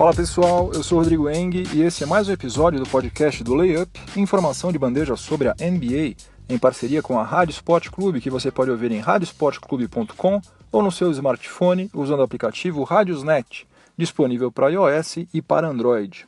Fala pessoal, eu sou Rodrigo Eng e esse é mais um episódio do podcast do Layup, informação de bandeja sobre a NBA, em parceria com a Rádio Sport Clube, que você pode ouvir em radiosportclube.com ou no seu smartphone usando o aplicativo Radiosnet, disponível para iOS e para Android.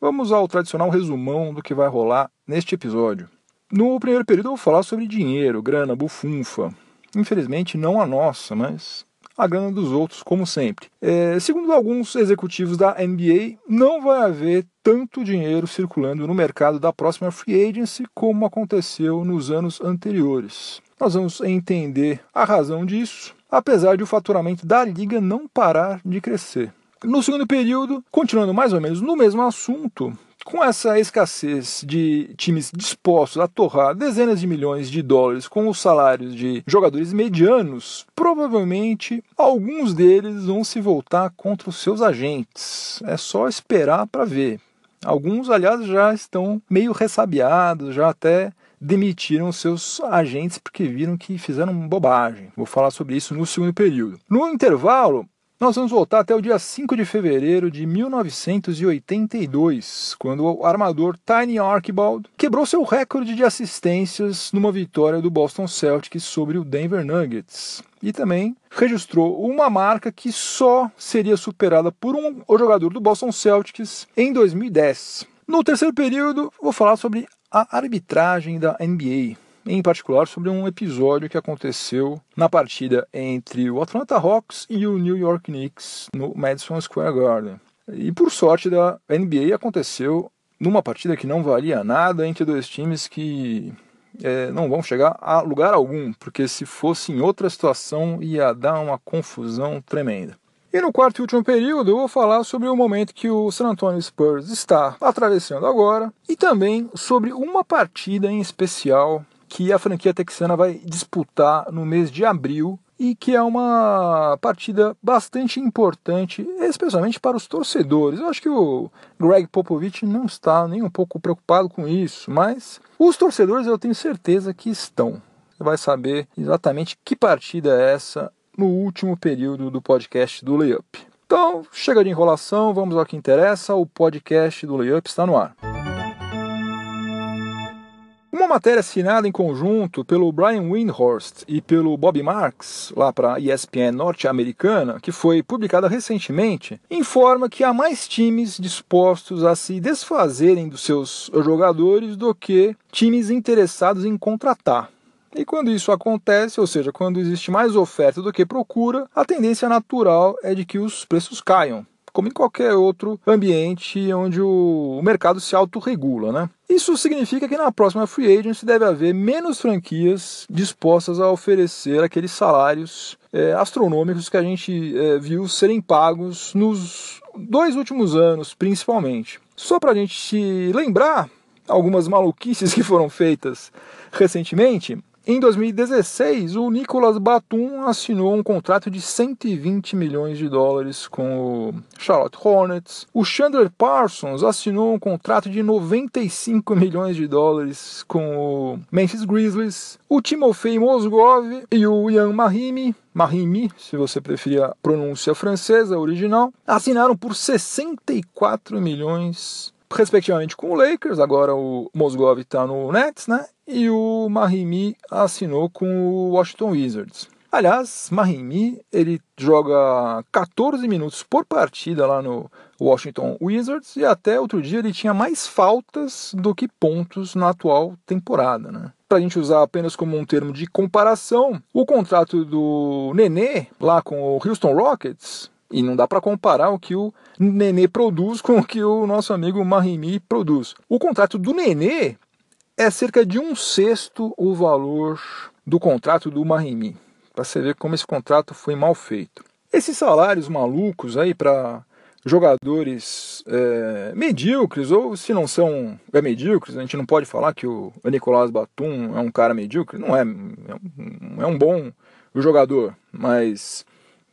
Vamos ao tradicional resumão do que vai rolar neste episódio. No primeiro período eu vou falar sobre dinheiro, grana, bufunfa. Infelizmente não a nossa, mas a grana dos outros, como sempre. É, segundo alguns executivos da NBA, não vai haver tanto dinheiro circulando no mercado da próxima free agency como aconteceu nos anos anteriores. Nós vamos entender a razão disso, apesar de o faturamento da liga não parar de crescer. No segundo período, continuando mais ou menos no mesmo assunto, com essa escassez de times dispostos a torrar dezenas de milhões de dólares com os salários de jogadores medianos, provavelmente alguns deles vão se voltar contra os seus agentes. É só esperar para ver. Alguns, aliás, já estão meio ressabiados, já até demitiram seus agentes porque viram que fizeram bobagem. Vou falar sobre isso no segundo período. No intervalo, nós vamos voltar até o dia 5 de fevereiro de 1982, quando o armador Tiny Archibald quebrou seu recorde de assistências numa vitória do Boston Celtics sobre o Denver Nuggets. E também registrou uma marca que só seria superada por um jogador do Boston Celtics em 2010. No terceiro período, vou falar sobre a arbitragem da NBA em particular sobre um episódio que aconteceu na partida entre o Atlanta Hawks e o New York Knicks no Madison Square Garden. E por sorte da NBA aconteceu numa partida que não valia nada entre dois times que é, não vão chegar a lugar algum, porque se fosse em outra situação ia dar uma confusão tremenda. E no quarto e último período eu vou falar sobre o momento que o San Antonio Spurs está atravessando agora e também sobre uma partida em especial que a franquia texana vai disputar no mês de abril e que é uma partida bastante importante, especialmente para os torcedores. Eu acho que o Greg Popovich não está nem um pouco preocupado com isso, mas os torcedores eu tenho certeza que estão. Você vai saber exatamente que partida é essa no último período do podcast do Layup. Então, chega de enrolação, vamos ao que interessa. O podcast do Layup está no ar. Uma matéria assinada em conjunto pelo Brian Windhorst e pelo Bob Marks, lá para a ESPN norte-americana, que foi publicada recentemente, informa que há mais times dispostos a se desfazerem dos seus jogadores do que times interessados em contratar. E quando isso acontece, ou seja, quando existe mais oferta do que procura, a tendência natural é de que os preços caiam como em qualquer outro ambiente onde o mercado se autorregula, né? Isso significa que na próxima free agency deve haver menos franquias dispostas a oferecer aqueles salários é, astronômicos que a gente é, viu serem pagos nos dois últimos anos, principalmente. Só para a gente lembrar algumas maluquices que foram feitas recentemente, em 2016, o Nicolas Batum assinou um contrato de 120 milhões de dólares com o Charlotte Hornets. O Chandler Parsons assinou um contrato de 95 milhões de dólares com o Memphis Grizzlies. O Timofey Mozgov e o Ian Mahimi Mahimi, se você preferir a pronúncia francesa original, assinaram por 64 milhões respectivamente com o Lakers, agora o Mozgov está no Nets, né? E o Mahimi assinou com o Washington Wizards. Aliás, Mahimi ele joga 14 minutos por partida lá no Washington Wizards e até outro dia ele tinha mais faltas do que pontos na atual temporada, né? Para a gente usar apenas como um termo de comparação, o contrato do Nenê lá com o Houston Rockets e não dá para comparar o que o Nenê produz com o que o nosso amigo Mahimi produz. O contrato do Nenê é cerca de um sexto o valor do contrato do Mahimi. Para você ver como esse contrato foi mal feito. Esses salários malucos aí para jogadores é, medíocres, ou se não são é, medíocres, a gente não pode falar que o Nicolás Batum é um cara medíocre, não é, é um bom jogador, mas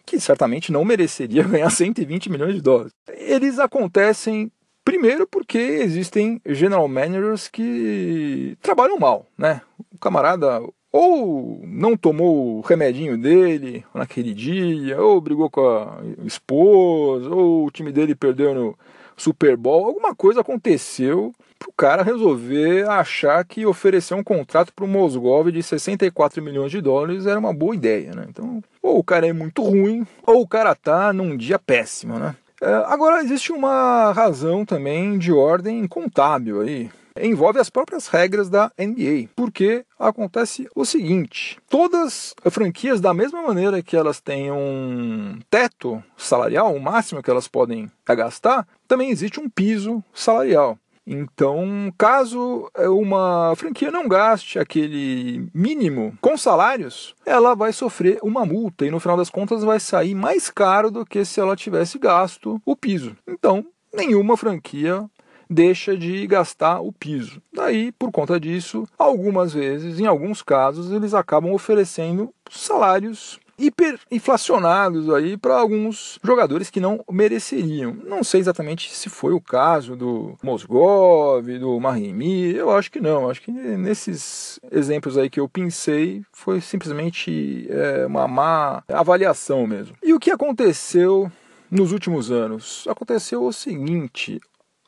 que certamente não mereceria ganhar 120 milhões de dólares. Eles acontecem primeiro porque existem general managers que trabalham mal, né? O camarada ou não tomou o remedinho dele naquele dia, ou brigou com a esposa, ou o time dele perdeu no Super Bowl, alguma coisa aconteceu o cara resolver achar que oferecer um contrato para o Mosgov de 64 milhões de dólares era uma boa ideia, né? Então, ou o cara é muito ruim, ou o cara tá num dia péssimo, né? É, agora, existe uma razão também de ordem contábil aí. Envolve as próprias regras da NBA, porque acontece o seguinte: todas as franquias, da mesma maneira que elas têm um teto salarial, o máximo que elas podem gastar, também existe um piso salarial. Então, caso uma franquia não gaste aquele mínimo com salários, ela vai sofrer uma multa e no final das contas vai sair mais caro do que se ela tivesse gasto o piso. Então, nenhuma franquia deixa de gastar o piso. Daí, por conta disso, algumas vezes, em alguns casos, eles acabam oferecendo salários hiperinflacionados aí para alguns jogadores que não mereceriam. Não sei exatamente se foi o caso do Mosgov, do Mahimi, eu acho que não. Acho que nesses exemplos aí que eu pensei foi simplesmente é, uma má avaliação mesmo. E o que aconteceu nos últimos anos? Aconteceu o seguinte: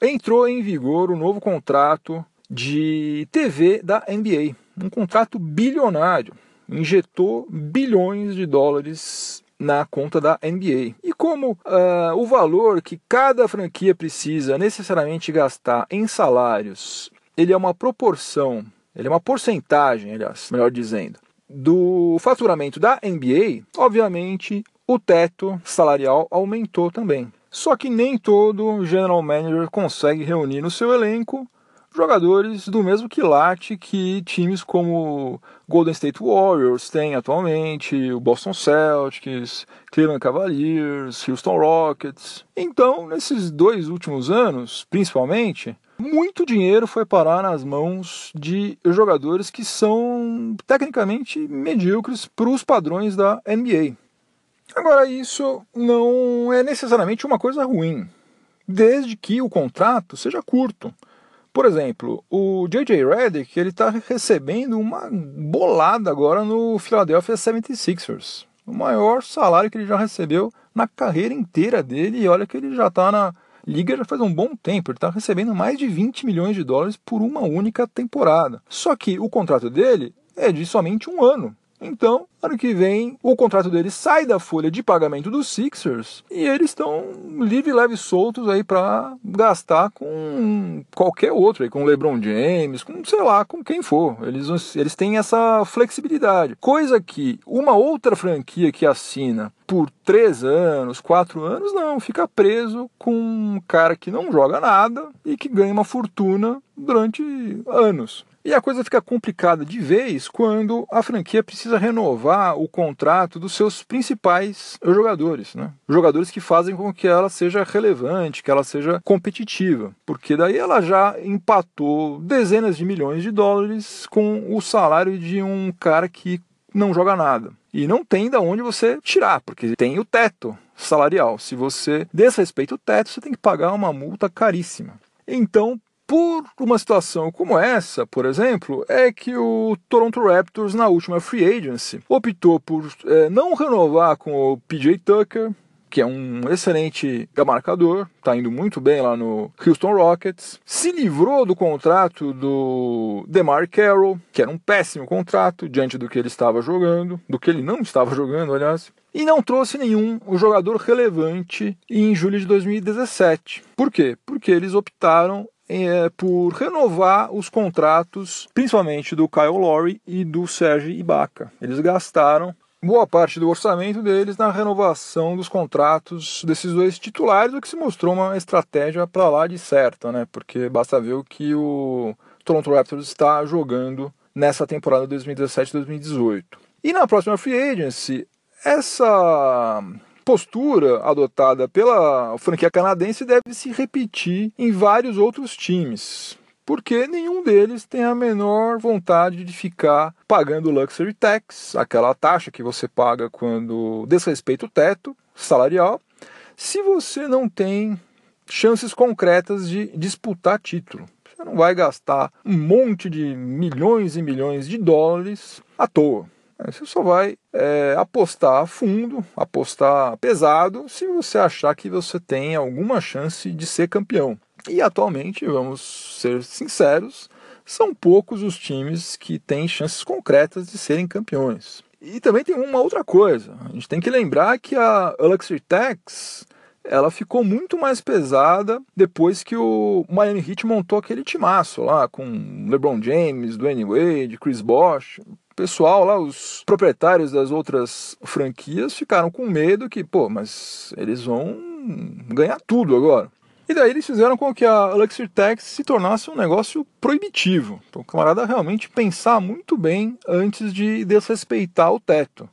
entrou em vigor o novo contrato de TV da NBA, um contrato bilionário injetou bilhões de dólares na conta da NBA. E como uh, o valor que cada franquia precisa necessariamente gastar em salários, ele é uma proporção, ele é uma porcentagem, aliás, melhor dizendo, do faturamento da NBA, obviamente o teto salarial aumentou também. Só que nem todo general manager consegue reunir no seu elenco jogadores do mesmo quilate que times como Golden State Warriors têm atualmente, o Boston Celtics, Cleveland Cavaliers, Houston Rockets. Então, nesses dois últimos anos, principalmente, muito dinheiro foi parar nas mãos de jogadores que são tecnicamente medíocres para os padrões da NBA. Agora, isso não é necessariamente uma coisa ruim, desde que o contrato seja curto. Por exemplo, o J.J. Redick ele está recebendo uma bolada agora no Philadelphia 76ers. O maior salário que ele já recebeu na carreira inteira dele. E olha que ele já está na liga já faz um bom tempo. Ele está recebendo mais de 20 milhões de dólares por uma única temporada. Só que o contrato dele é de somente um ano. Então, ano que vem, o contrato deles sai da folha de pagamento dos Sixers e eles estão livre, leve soltos aí para gastar com qualquer outro, aí, com LeBron James, com sei lá, com quem for. Eles, eles têm essa flexibilidade. Coisa que uma outra franquia que assina por três anos, quatro anos, não, fica preso com um cara que não joga nada e que ganha uma fortuna durante anos. E a coisa fica complicada de vez quando a franquia precisa renovar o contrato dos seus principais jogadores, né? Jogadores que fazem com que ela seja relevante, que ela seja competitiva, porque daí ela já empatou dezenas de milhões de dólares com o salário de um cara que não joga nada. E não tem da onde você tirar, porque tem o teto salarial. Se você desrespeita o teto, você tem que pagar uma multa caríssima. Então, por uma situação como essa, por exemplo, é que o Toronto Raptors, na última free agency, optou por é, não renovar com o PJ Tucker, que é um excelente marcador, está indo muito bem lá no Houston Rockets, se livrou do contrato do DeMar Carroll, que era um péssimo contrato diante do que ele estava jogando, do que ele não estava jogando, aliás, e não trouxe nenhum jogador relevante em julho de 2017. Por quê? Porque eles optaram é, por renovar os contratos, principalmente do Kyle Lowry e do Serge Ibaka. Eles gastaram boa parte do orçamento deles na renovação dos contratos desses dois titulares, o que se mostrou uma estratégia para lá de certa, né? Porque basta ver o que o Toronto Raptors está jogando nessa temporada 2017-2018. E na próxima free agency, essa postura adotada pela franquia canadense deve se repetir em vários outros times. Porque nenhum deles tem a menor vontade de ficar pagando luxury tax, aquela taxa que você paga quando desrespeita o teto salarial, se você não tem chances concretas de disputar título. Você não vai gastar um monte de milhões e milhões de dólares à toa. Você só vai é, apostar fundo, apostar pesado, se você achar que você tem alguma chance de ser campeão. E atualmente, vamos ser sinceros, são poucos os times que têm chances concretas de serem campeões. E também tem uma outra coisa. A gente tem que lembrar que a Luxury Tax ela ficou muito mais pesada depois que o Miami Heat montou aquele timaço lá com LeBron James, Dwayne Wade, Chris Bosh. Pessoal lá, os proprietários das outras franquias ficaram com medo que, pô, mas eles vão ganhar tudo agora. E daí eles fizeram com que a Luxury Tax se tornasse um negócio proibitivo. Então o camarada realmente pensar muito bem antes de desrespeitar o teto.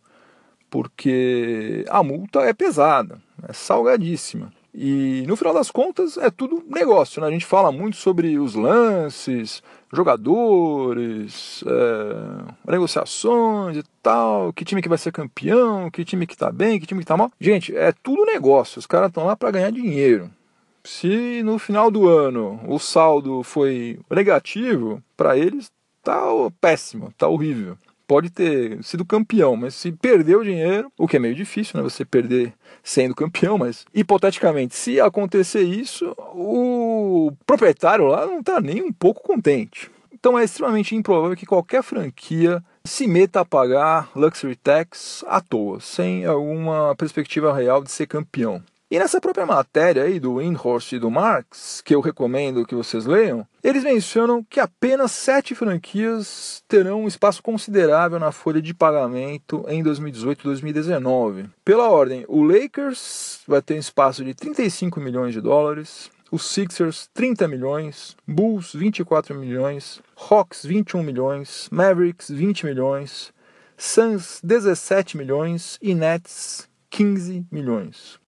Porque a multa é pesada, é salgadíssima. E no final das contas é tudo negócio, né? A gente fala muito sobre os lances, jogadores, é, negociações e tal, que time que vai ser campeão, que time que tá bem, que time que tá mal. Gente, é tudo negócio, os caras estão lá para ganhar dinheiro. Se no final do ano o saldo foi negativo, para eles tá péssimo, tá horrível. Pode ter sido campeão, mas se perdeu dinheiro, o que é meio difícil, né? Você perder sendo campeão, mas hipoteticamente, se acontecer isso, o proprietário lá não está nem um pouco contente. Então é extremamente improvável que qualquer franquia se meta a pagar luxury tax à toa, sem alguma perspectiva real de ser campeão. E nessa própria matéria aí do Windhorst e do Marx, que eu recomendo que vocês leiam, eles mencionam que apenas sete franquias terão um espaço considerável na folha de pagamento em 2018 e 2019. Pela ordem, o Lakers vai ter um espaço de 35 milhões de dólares, os Sixers 30 milhões, Bulls 24 milhões, Hawks 21 milhões, Mavericks 20 milhões, Suns 17 milhões e Nets 15 milhões.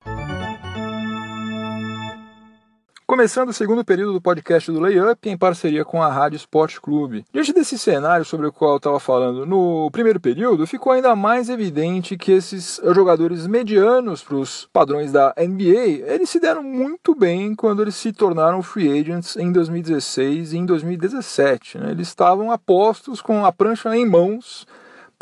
Começando o segundo período do podcast do Layup em parceria com a Rádio Esporte Clube. Diante desse cenário sobre o qual eu estava falando no primeiro período, ficou ainda mais evidente que esses jogadores medianos para os padrões da NBA, eles se deram muito bem quando eles se tornaram free agents em 2016 e em 2017. Né? Eles estavam apostos com a prancha em mãos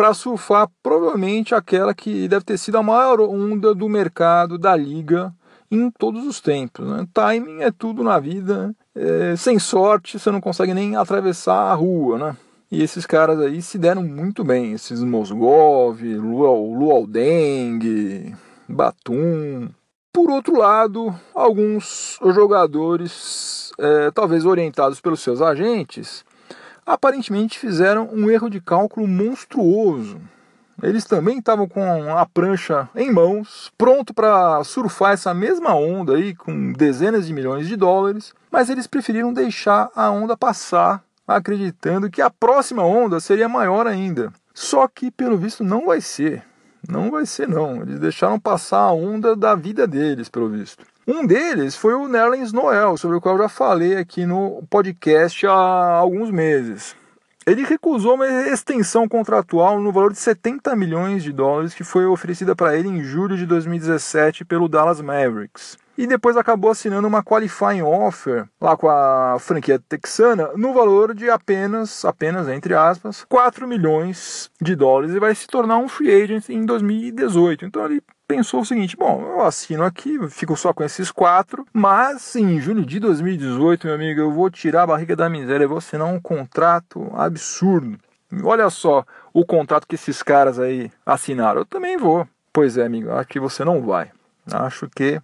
para surfar provavelmente aquela que deve ter sido a maior onda do mercado da liga em todos os tempos. Né? Timing é tudo na vida. É, sem sorte, você não consegue nem atravessar a rua, né? E esses caras aí se deram muito bem. Esses Mosgov, Lualdeng, Batum. Por outro lado, alguns jogadores, é, talvez orientados pelos seus agentes, aparentemente fizeram um erro de cálculo monstruoso. Eles também estavam com a prancha em mãos, pronto para surfar essa mesma onda aí com dezenas de milhões de dólares, mas eles preferiram deixar a onda passar, acreditando que a próxima onda seria maior ainda. Só que pelo visto não vai ser. Não vai ser não. Eles deixaram passar a onda da vida deles, pelo visto. Um deles foi o Nerlens Noel, sobre o qual eu já falei aqui no podcast há alguns meses. Ele recusou uma extensão contratual no valor de 70 milhões de dólares que foi oferecida para ele em julho de 2017 pelo Dallas Mavericks. E depois acabou assinando uma qualifying offer lá com a franquia texana no valor de apenas, apenas entre aspas, 4 milhões de dólares e vai se tornar um free agent em 2018. Então ele pensou o seguinte: bom, eu assino aqui, fico só com esses quatro, mas em julho de 2018, meu amigo, eu vou tirar a barriga da miséria, eu vou assinar um contrato absurdo. Olha só o contrato que esses caras aí assinaram. Eu também vou. Pois é, amigo, acho que você não vai. Acho que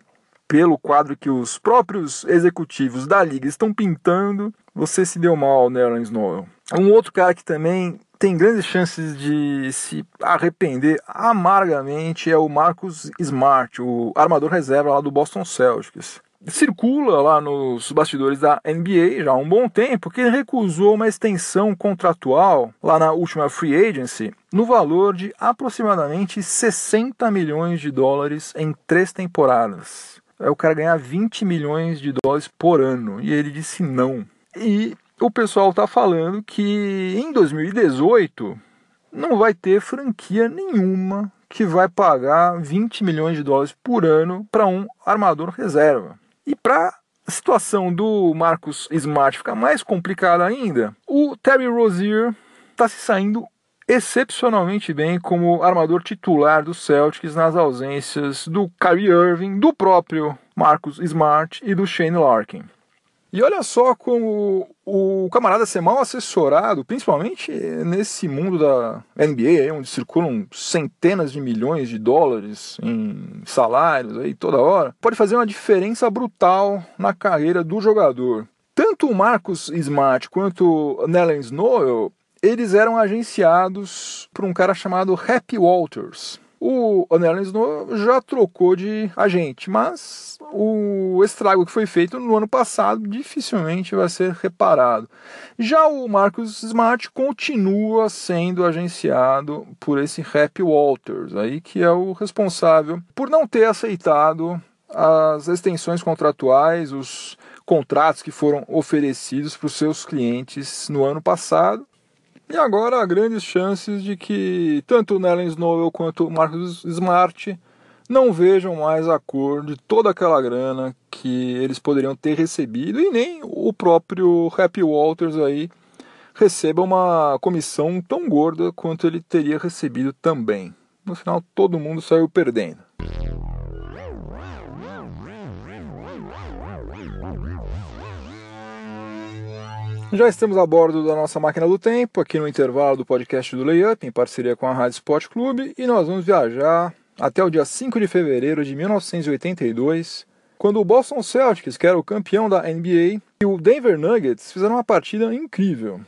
pelo quadro que os próprios executivos da liga estão pintando, você se deu mal, Nerlens Noel. Um outro cara que também tem grandes chances de se arrepender amargamente é o Marcus Smart, o armador reserva lá do Boston Celtics. Circula lá nos bastidores da NBA já há um bom tempo que recusou uma extensão contratual lá na última free agency no valor de aproximadamente 60 milhões de dólares em três temporadas. É o cara ganhar 20 milhões de dólares por ano e ele disse não. E o pessoal está falando que em 2018 não vai ter franquia nenhuma que vai pagar 20 milhões de dólares por ano para um armador reserva. E para a situação do Marcus Smart fica mais complicada ainda, o Terry Rozier está se saindo excepcionalmente bem como armador titular do Celtics nas ausências do Kyrie Irving, do próprio Marcus Smart e do Shane Larkin. E olha só como o camarada ser mal assessorado, principalmente nesse mundo da NBA, onde circulam centenas de milhões de dólares em salários aí toda hora, pode fazer uma diferença brutal na carreira do jogador. Tanto o Marcus Smart quanto o Nellen Snow, eles eram agenciados por um cara chamado Happy Walters. O Snow já trocou de agente, mas o estrago que foi feito no ano passado dificilmente vai ser reparado. Já o Marcus Smart continua sendo agenciado por esse Happy Walters, aí que é o responsável por não ter aceitado as extensões contratuais, os contratos que foram oferecidos para os seus clientes no ano passado e agora há grandes chances de que tanto o Nellen Snowell quanto o Marcus Smart não vejam mais a cor de toda aquela grana que eles poderiam ter recebido e nem o próprio Happy Walters aí receba uma comissão tão gorda quanto ele teria recebido também. No final, todo mundo saiu perdendo. Já estamos a bordo da nossa máquina do tempo, aqui no intervalo do podcast do Layup, em parceria com a Rádio Sport Clube, e nós vamos viajar até o dia 5 de fevereiro de 1982, quando o Boston Celtics, que era o campeão da NBA, e o Denver Nuggets fizeram uma partida incrível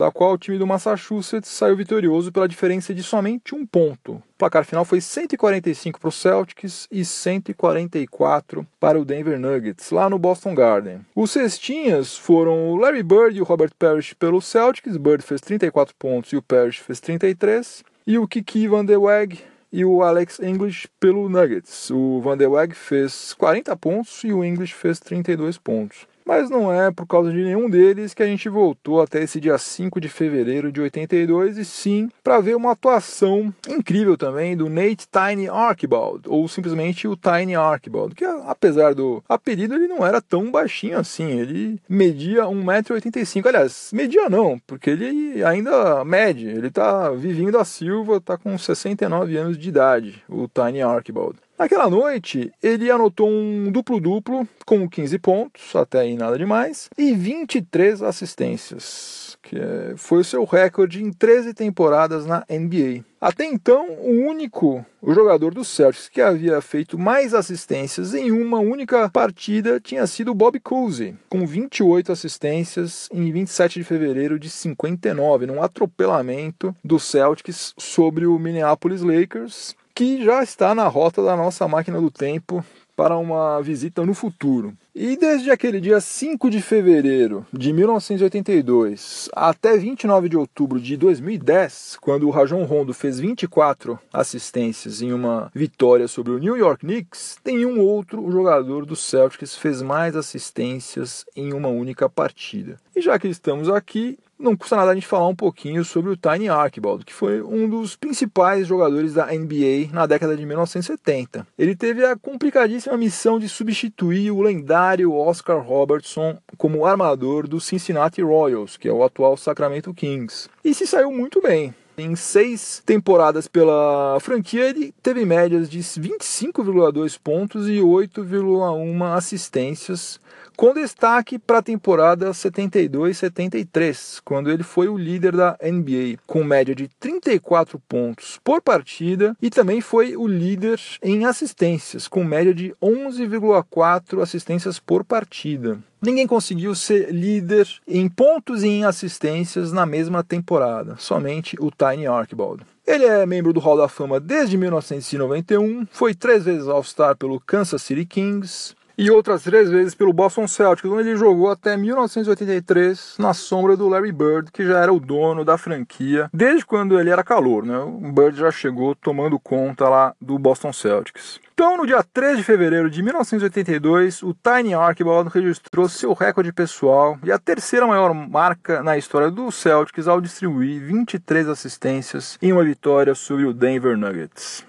da qual o time do Massachusetts saiu vitorioso pela diferença de somente um ponto. O placar final foi 145 para o Celtics e 144 para o Denver Nuggets, lá no Boston Garden. Os cestinhas foram o Larry Bird e o Robert Parrish pelo Celtics, Bird fez 34 pontos e o Parrish fez 33, e o Kiki Van de Weg e o Alex English pelo Nuggets. O Van de Weg fez 40 pontos e o English fez 32 pontos. Mas não é por causa de nenhum deles que a gente voltou até esse dia 5 de fevereiro de 82 e sim para ver uma atuação incrível também do Nate Tiny Archibald, ou simplesmente o Tiny Archibald, que apesar do apelido ele não era tão baixinho assim, ele media 1,85m. Aliás, media não, porque ele ainda mede, ele tá vivinho da Silva, tá com 69 anos de idade, o Tiny Archibald. Naquela noite, ele anotou um duplo-duplo com 15 pontos, até aí nada demais, e 23 assistências, que é, foi o seu recorde em 13 temporadas na NBA. Até então, o único jogador do Celtics que havia feito mais assistências em uma única partida tinha sido Bob Cousy, com 28 assistências em 27 de fevereiro de 59, num atropelamento do Celtics sobre o Minneapolis Lakers, que já está na rota da nossa máquina do tempo para uma visita no futuro. E desde aquele dia 5 de fevereiro de 1982 até 29 de outubro de 2010, quando o Rajon Rondo fez 24 assistências em uma vitória sobre o New York Knicks, tem um outro jogador do Celtics fez mais assistências em uma única partida. E já que estamos aqui, não custa nada a gente falar um pouquinho sobre o Tiny Archibald, que foi um dos principais jogadores da NBA na década de 1970. Ele teve a complicadíssima missão de substituir o lendário Oscar Robertson como armador do Cincinnati Royals, que é o atual Sacramento Kings. E se saiu muito bem. Em seis temporadas pela franquia, ele teve médias de 25,2 pontos e 8,1 assistências, com destaque para a temporada 72-73, quando ele foi o líder da NBA, com média de 34 pontos por partida, e também foi o líder em assistências, com média de 11,4 assistências por partida. Ninguém conseguiu ser líder em pontos e em assistências na mesma temporada, somente o Tiny Archibald. Ele é membro do Hall da Fama desde 1991, foi três vezes All-Star pelo Kansas City Kings, e outras três vezes pelo Boston Celtics, onde ele jogou até 1983 na sombra do Larry Bird, que já era o dono da franquia desde quando ele era calor. Né? O Bird já chegou tomando conta lá do Boston Celtics. Então, no dia 3 de fevereiro de 1982, o Tiny Archibald registrou seu recorde pessoal e a terceira maior marca na história do Celtics ao distribuir 23 assistências em uma vitória sobre o Denver Nuggets.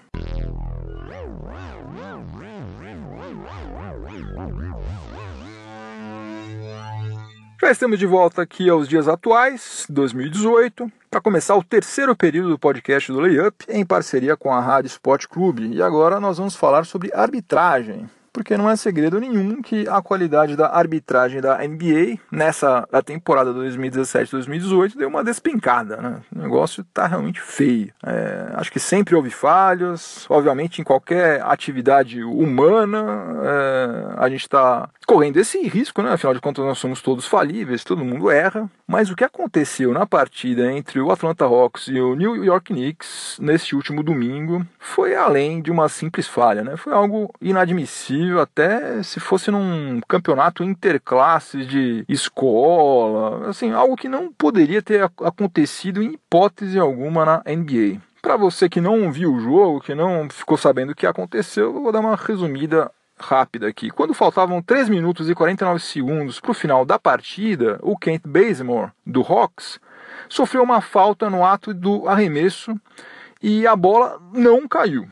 Mas estamos de volta aqui aos dias atuais, 2018, para começar o terceiro período do podcast do Layup em parceria com a Rádio Sport Clube. E agora nós vamos falar sobre arbitragem porque não é segredo nenhum que a qualidade da arbitragem da NBA nessa da temporada 2017-2018 deu uma despencada, né? O negócio tá realmente feio. É, acho que sempre houve falhas, obviamente em qualquer atividade humana é, a gente está correndo esse risco, né? Afinal de contas nós somos todos falíveis, todo mundo erra. Mas o que aconteceu na partida entre o Atlanta Hawks e o New York Knicks neste último domingo foi além de uma simples falha, né? Foi algo inadmissível possível até se fosse num campeonato interclasses de escola, assim, algo que não poderia ter acontecido em hipótese alguma na NBA. Para você que não viu o jogo, que não ficou sabendo o que aconteceu, eu vou dar uma resumida rápida aqui. Quando faltavam 3 minutos e 49 segundos para o final da partida, o Kent Bazemore, do Hawks, sofreu uma falta no ato do arremesso e a bola não caiu.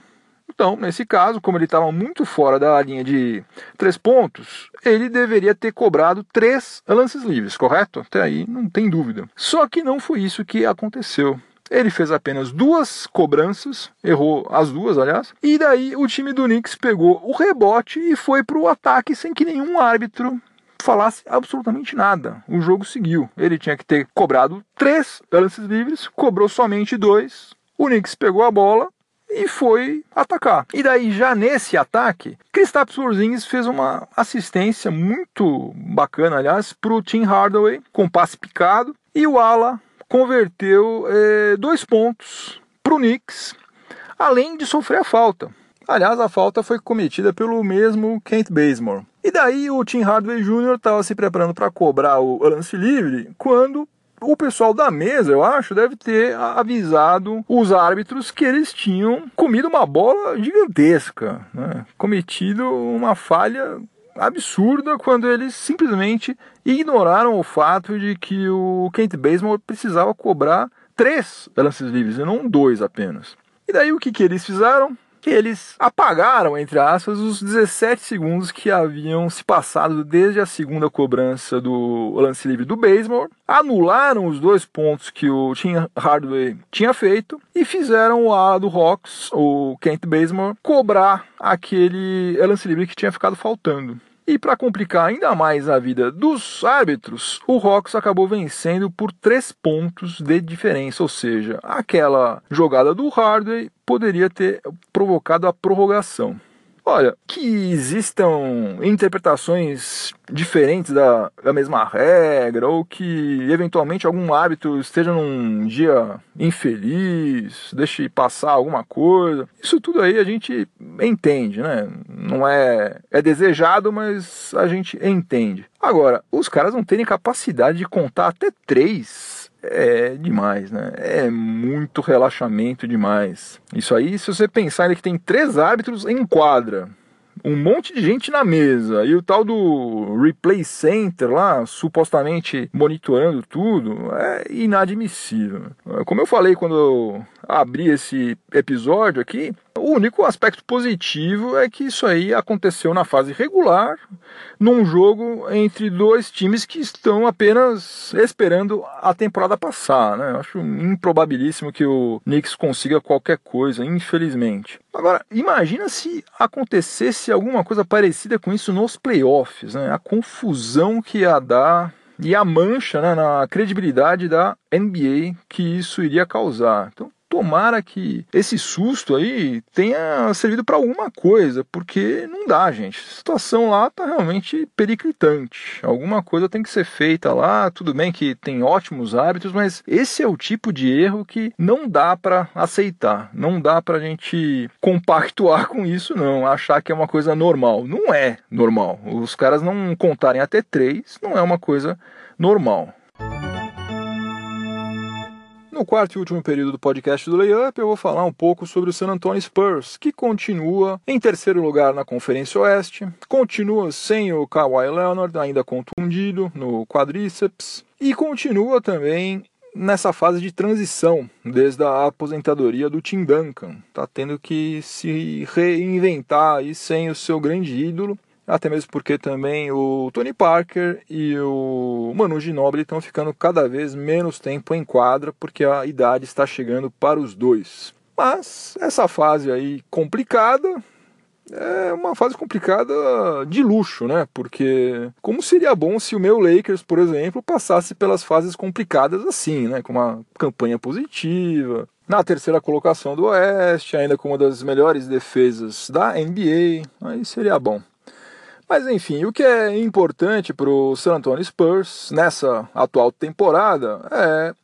Então, nesse caso, como ele estava muito fora da linha de três pontos, ele deveria ter cobrado três lances livres, correto? Até aí não tem dúvida. Só que não foi isso que aconteceu. Ele fez apenas duas cobranças, errou as duas, aliás, e daí o time do Knicks pegou o rebote e foi para o ataque sem que nenhum árbitro falasse absolutamente nada. O jogo seguiu. Ele tinha que ter cobrado três lances livres, cobrou somente dois. O Knicks pegou a bola, e foi atacar. E daí, já nesse ataque, Kristaps Porzingis fez uma assistência muito bacana, aliás, para o Tim Hardaway, com passe picado, e o Ala converteu é, dois pontos para o Knicks, além de sofrer a falta. Aliás, a falta foi cometida pelo mesmo Kent Bazemore. E daí o Tim Hardaway Jr. estava se preparando para cobrar o lance livre quando o pessoal da mesa, eu acho, deve ter avisado os árbitros que eles tinham comido uma bola gigantesca, né? cometido uma falha absurda quando eles simplesmente ignoraram o fato de que o Kent Bazemore precisava cobrar três lances livres e não dois apenas. E daí o que, que eles fizeram? Que eles apagaram, entre aspas, os 17 segundos que haviam se passado desde a segunda cobrança do lance livre do Bazemore, anularam os dois pontos que o Tim Hardaway tinha feito e fizeram o A do Hawks, o Kent Bazemore, cobrar aquele lance livre que tinha ficado faltando. E para complicar ainda mais a vida dos árbitros, o Hawks acabou vencendo por três pontos de diferença, ou seja, aquela jogada do Hardway poderia ter provocado a prorrogação. Olha, que existam interpretações diferentes da, da mesma regra, ou que eventualmente algum hábito esteja num dia infeliz, deixe passar alguma coisa. Isso tudo aí a gente entende, né? Não é, é desejado, mas a gente entende. Agora, os caras não terem capacidade de contar até três é demais, né? É muito relaxamento demais. Isso aí, se você pensar que tem três árbitros em quadra, um monte de gente na mesa e o tal do replay center lá, supostamente monitorando tudo, é inadmissível. Como eu falei quando eu abri esse episódio aqui, o único aspecto positivo é que isso aí aconteceu na fase regular, num jogo entre dois times que estão apenas esperando a temporada passar. Né? Acho improbabilíssimo que o Knicks consiga qualquer coisa, infelizmente. Agora, imagina se acontecesse alguma coisa parecida com isso nos playoffs, né? a confusão que ia dar e a mancha né, na credibilidade da NBA que isso iria causar. Então, tomara que esse susto aí tenha servido para alguma coisa, porque não dá, gente. A situação lá tá realmente periclitante. Alguma coisa tem que ser feita lá. Tudo bem que tem ótimos hábitos, mas esse é o tipo de erro que não dá para aceitar. Não dá para a gente compactuar com isso, não. Achar que é uma coisa normal. Não é normal. Os caras não contarem até três não é uma coisa normal. No quarto e último período do podcast do Layup, eu vou falar um pouco sobre o San Antonio Spurs, que continua em terceiro lugar na Conferência Oeste, continua sem o Kawhi Leonard, ainda contundido no quadríceps, e continua também nessa fase de transição, desde a aposentadoria do Tim Duncan. Está tendo que se reinventar aí sem o seu grande ídolo. Até mesmo porque também o Tony Parker e o Manu Ginobili estão ficando cada vez menos tempo em quadra, porque a idade está chegando para os dois. Mas essa fase aí complicada, é uma fase complicada de luxo, né? Porque como seria bom se o meu Lakers, por exemplo, passasse pelas fases complicadas assim, né? Com uma campanha positiva, na terceira colocação do Oeste, ainda com uma das melhores defesas da NBA, aí seria bom. Mas enfim, o que é importante para o San Antonio Spurs nessa atual temporada é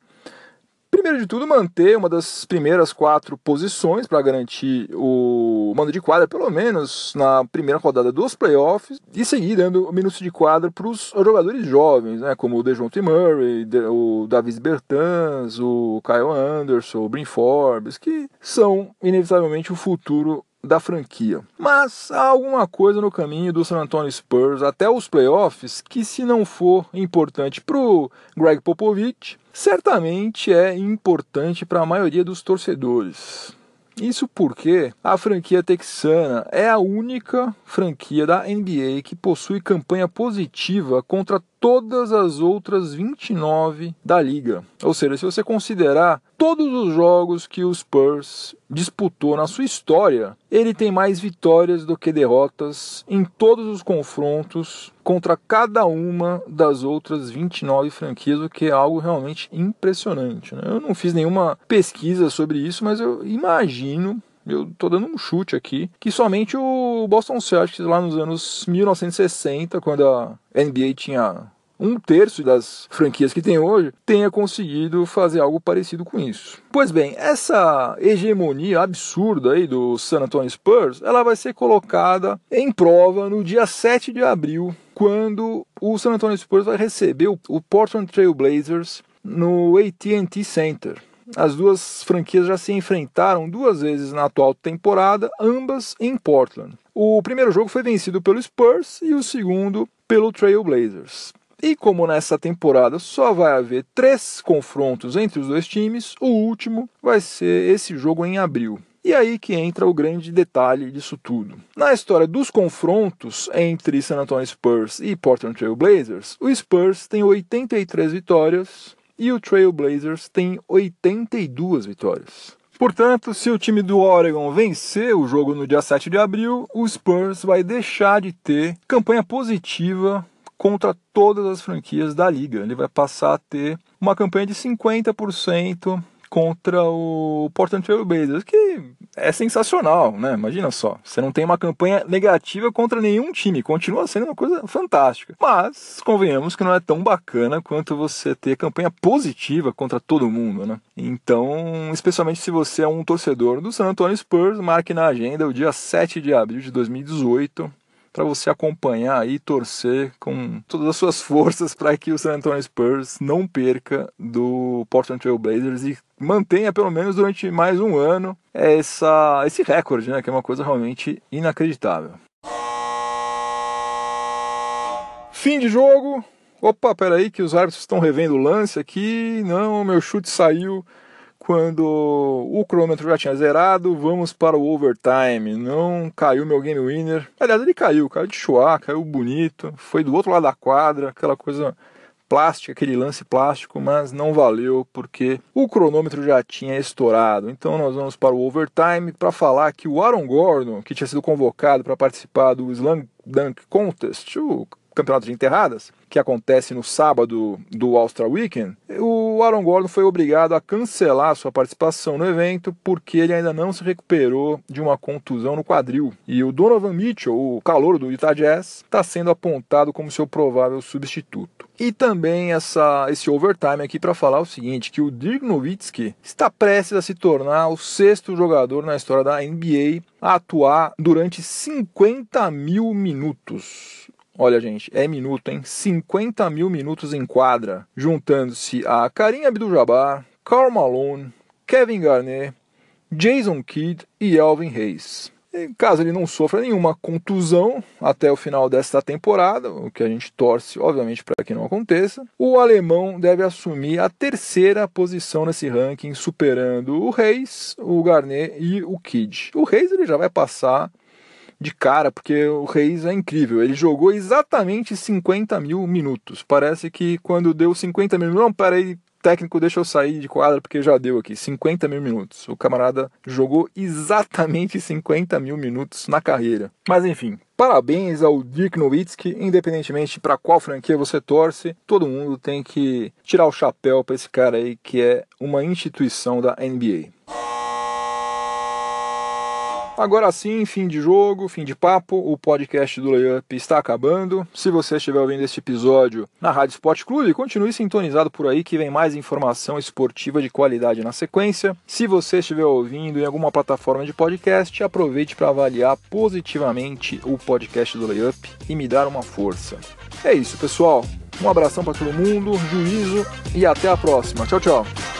Primeiro de tudo, manter uma das primeiras quatro posições para garantir o mando de quadra, pelo menos na primeira rodada dos playoffs, e seguir dando minutos de quadra para os jogadores jovens, né, como o DeJounte Murray, o Davis Bertans, o Kyle Anderson, o Brin Forbes, que são inevitavelmente o futuro da franquia. Mas há alguma coisa no caminho do San Antonio Spurs até os playoffs que, se não for importante para o Greg Popovich, certamente é importante para a maioria dos torcedores. Isso porque a franquia texana é a única franquia da NBA que possui campanha positiva contra todas as outras 29 da liga. Ou seja, se você considerar todos os jogos que o Spurs disputou na sua história, ele tem mais vitórias do que derrotas em todos os confrontos contra cada uma das outras 29 franquias, o que é algo realmente impressionante. Né? Eu não fiz nenhuma pesquisa sobre isso, mas eu imagino eu estou dando um chute aqui, que somente o Boston Celtics lá nos anos 1960, quando a NBA tinha um terço das franquias que tem hoje tenha conseguido fazer algo parecido com isso. Pois bem, essa hegemonia absurda aí do San Antonio Spurs, ela vai ser colocada em prova no dia 7 de abril, quando o San Antonio Spurs vai receber o Portland Trail Blazers no AT&T Center. As duas franquias já se enfrentaram duas vezes na atual temporada, ambas em Portland. O primeiro jogo foi vencido pelo Spurs e o segundo pelo Trail Blazers. E como nessa temporada só vai haver três confrontos entre os dois times, o último vai ser esse jogo em abril. E aí que entra o grande detalhe disso tudo. Na história dos confrontos entre San Antonio Spurs e Portland Trail Blazers, o Spurs tem 83 vitórias e o Trail Blazers tem 82 vitórias. Portanto, se o time do Oregon vencer o jogo no dia 7 de abril, o Spurs vai deixar de ter campanha positiva contra todas as franquias da liga. Ele vai passar a ter uma campanha de 50% contra o Portland Trail Blazers, que é sensacional, né? Imagina só, você não tem uma campanha negativa contra nenhum time, continua sendo uma coisa fantástica. Mas convenhamos que não é tão bacana quanto você ter campanha positiva contra todo mundo, né? Então, especialmente se você é um torcedor do San Antonio Spurs, marque na agenda o dia 7 de abril de 2018 para você acompanhar e torcer com todas as suas forças para que o San Antonio Spurs não perca do Portland Trail Blazers e mantenha pelo menos durante mais um ano essa, esse recorde, né, que é uma coisa realmente inacreditável. Fim de jogo. Opa, peraí que os árbitros estão revendo o lance aqui. Não, meu chute saiu quando o cronômetro já tinha zerado, vamos para o overtime. Não caiu meu game winner. Aliás, ele caiu, caiu de chuá, caiu bonito, foi do outro lado da quadra, aquela coisa plástica, aquele lance plástico, mas não valeu porque o cronômetro já tinha estourado. Então nós vamos para o overtime para falar que o Aaron Gordon, que tinha sido convocado para participar do Slam Dunk Contest, o campeonato de enterradas, que acontece no sábado do All-Star Weekend, o Aaron Gordon foi obrigado a cancelar sua participação no evento porque ele ainda não se recuperou de uma contusão no quadril. E o Donovan Mitchell, o calor do Utah Jazz, está sendo apontado como seu provável substituto. E também essa, esse overtime aqui para falar o seguinte, que o Dirk Nowitzki está prestes a se tornar o sexto jogador na história da NBA a atuar durante 50 mil minutos. Olha, gente, é minuto, hein? 50 mil minutos em quadra, juntando-se a Karim Abdul-Jabbar, Karl Malone, Kevin Garnett, Jason Kidd e Elvin. Em caso ele não sofra nenhuma contusão até o final desta temporada, o que a gente torce, obviamente, para que não aconteça, o alemão deve assumir a terceira posição nesse ranking, superando o Reis, o Garnet e o Kidd. O Reis ele já vai passar de cara, porque o Reis é incrível. Ele jogou exatamente 50 mil minutos. Parece que quando deu 50 mil, não, peraí, técnico deixa eu sair de quadra porque já deu aqui 50 mil minutos. O camarada jogou exatamente 50 mil minutos na carreira. Mas enfim, parabéns ao Dirk Nowitzki, independentemente para qual franquia você torce, todo mundo tem que tirar o chapéu para esse cara aí que é uma instituição da NBA. Agora sim, fim de jogo, fim de papo, o podcast do Layup está acabando. Se você estiver ouvindo este episódio na Rádio Sport Clube, continue sintonizado por aí que vem mais informação esportiva de qualidade na sequência. Se você estiver ouvindo em alguma plataforma de podcast, aproveite para avaliar positivamente o podcast do Layup e me dar uma força. É isso, pessoal. Um abração para todo mundo, juízo e até a próxima. Tchau, tchau.